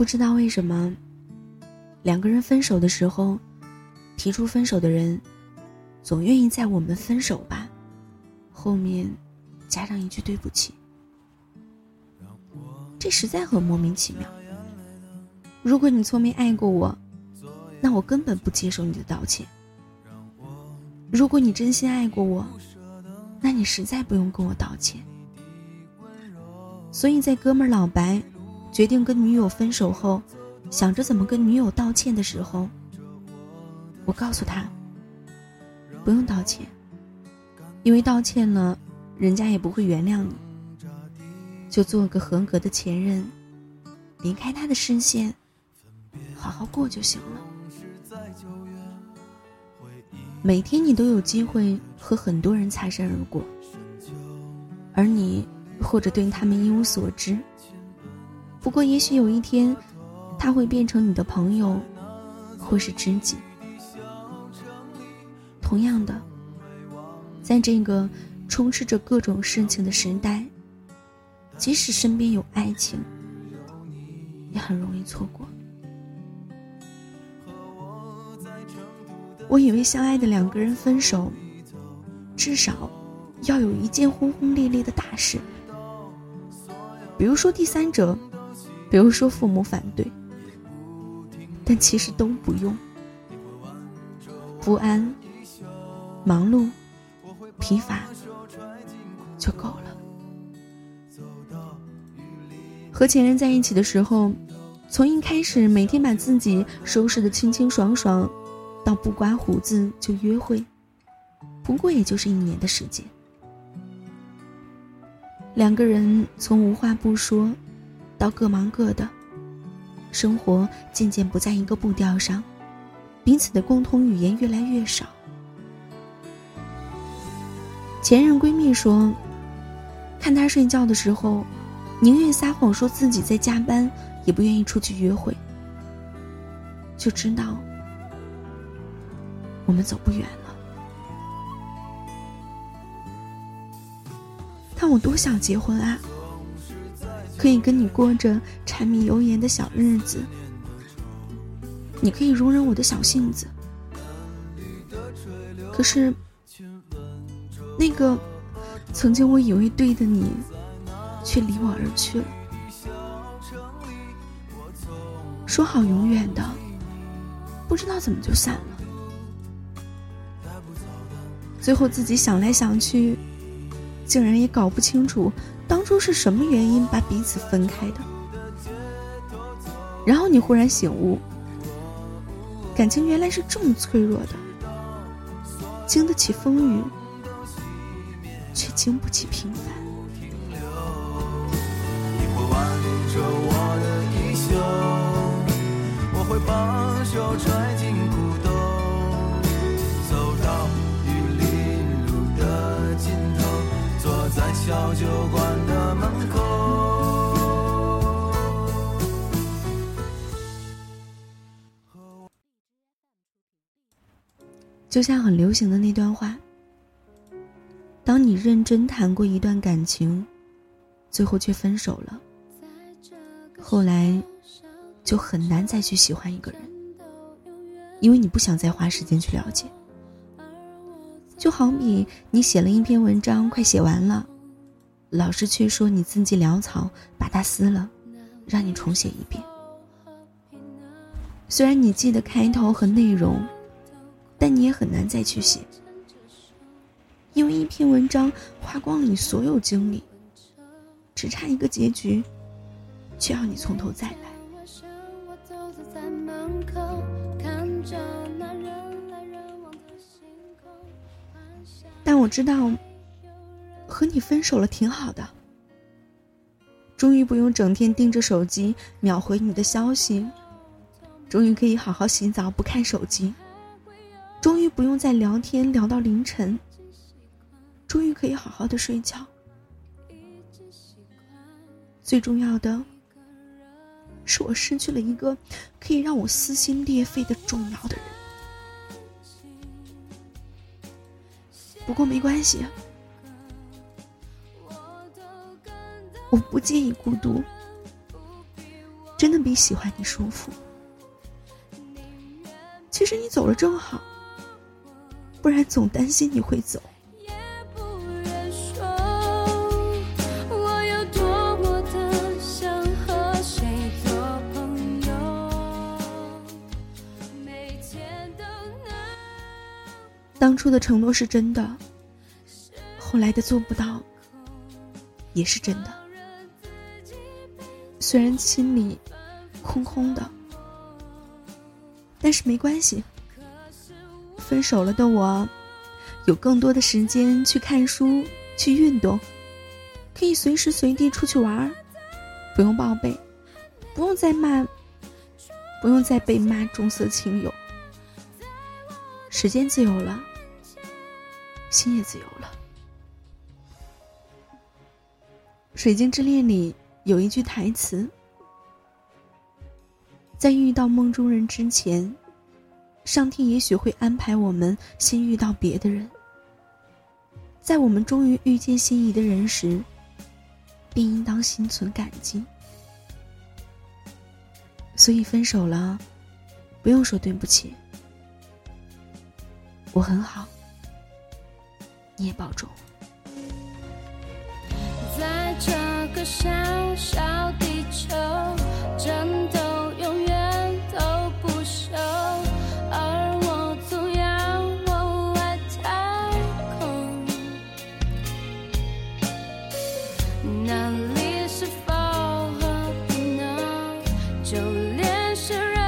不知道为什么，两个人分手的时候，提出分手的人，总愿意在我们分手吧后面加上一句对不起。这实在很莫名其妙。如果你从没爱过我，那我根本不接受你的道歉。如果你真心爱过我，那你实在不用跟我道歉。所以在哥们儿老白决定跟女友分手后，想着怎么跟女友道歉的时候，我告诉他，不用道歉，因为道歉了，人家也不会原谅你。就做个合格的前任，离开他的视线，好好过就行了。每天你都有机会和很多人擦身而过，而你或者对他们一无所知。不过，也许有一天，他会变成你的朋友，或是知己。同样的，在这个充斥着各种事情的时代。即使身边有爱情，也很容易错过。我以为相爱的两个人分手，至少要有一件轰轰烈烈的大事，比如说第三者，比如说父母反对，但其实都不用。不安、忙碌、疲乏就够了。和前任在一起的时候，从一开始每天把自己收拾的清清爽爽，到不刮胡子就约会，不过也就是一年的时间。两个人从无话不说，到各忙各的，生活渐渐不在一个步调上，彼此的共同语言越来越少。前任闺蜜说，看他睡觉的时候。宁愿撒谎说自己在加班，也不愿意出去约会。就知道我们走不远了。但我多想结婚啊！可以跟你过着柴米油盐的小日子，你可以容忍我的小性子。可是，那个曾经我以为对的你。却离我而去了。说好永远的，不知道怎么就散了。最后自己想来想去，竟然也搞不清楚当初是什么原因把彼此分开的。然后你忽然醒悟，感情原来是这么脆弱的，经得起风雨，却经不起平凡。就像很流行的那段话：当你认真谈过一段感情，最后却分手了，后来。就很难再去喜欢一个人，因为你不想再花时间去了解。就好比你写了一篇文章，快写完了，老师却说你字迹潦草，把它撕了，让你重写一遍。虽然你记得开头和内容，但你也很难再去写，因为一篇文章花光了你所有精力，只差一个结局，却要你从头再来。但我知道，和你分手了挺好的。终于不用整天盯着手机秒回你的消息，终于可以好好洗澡不看手机，终于不用再聊天聊到凌晨，终于可以好好的睡觉。最重要的。是我失去了一个可以让我撕心裂肺的重要的人。不过没关系，我不介意孤独，真的比喜欢你舒服。其实你走了正好，不然总担心你会走。当初的承诺是真的，后来的做不到也是真的。虽然心里空空的，但是没关系。分手了的我，有更多的时间去看书、去运动，可以随时随地出去玩儿，不用报备，不用再骂，不用再被骂重色轻友。时间自由了。心也自由了。《水晶之恋》里有一句台词：“在遇到梦中人之前，上天也许会安排我们先遇到别的人。在我们终于遇见心仪的人时，便应当心存感激。所以分手了，不用说对不起，我很好。”你也保重。在这个小小地球，不恋是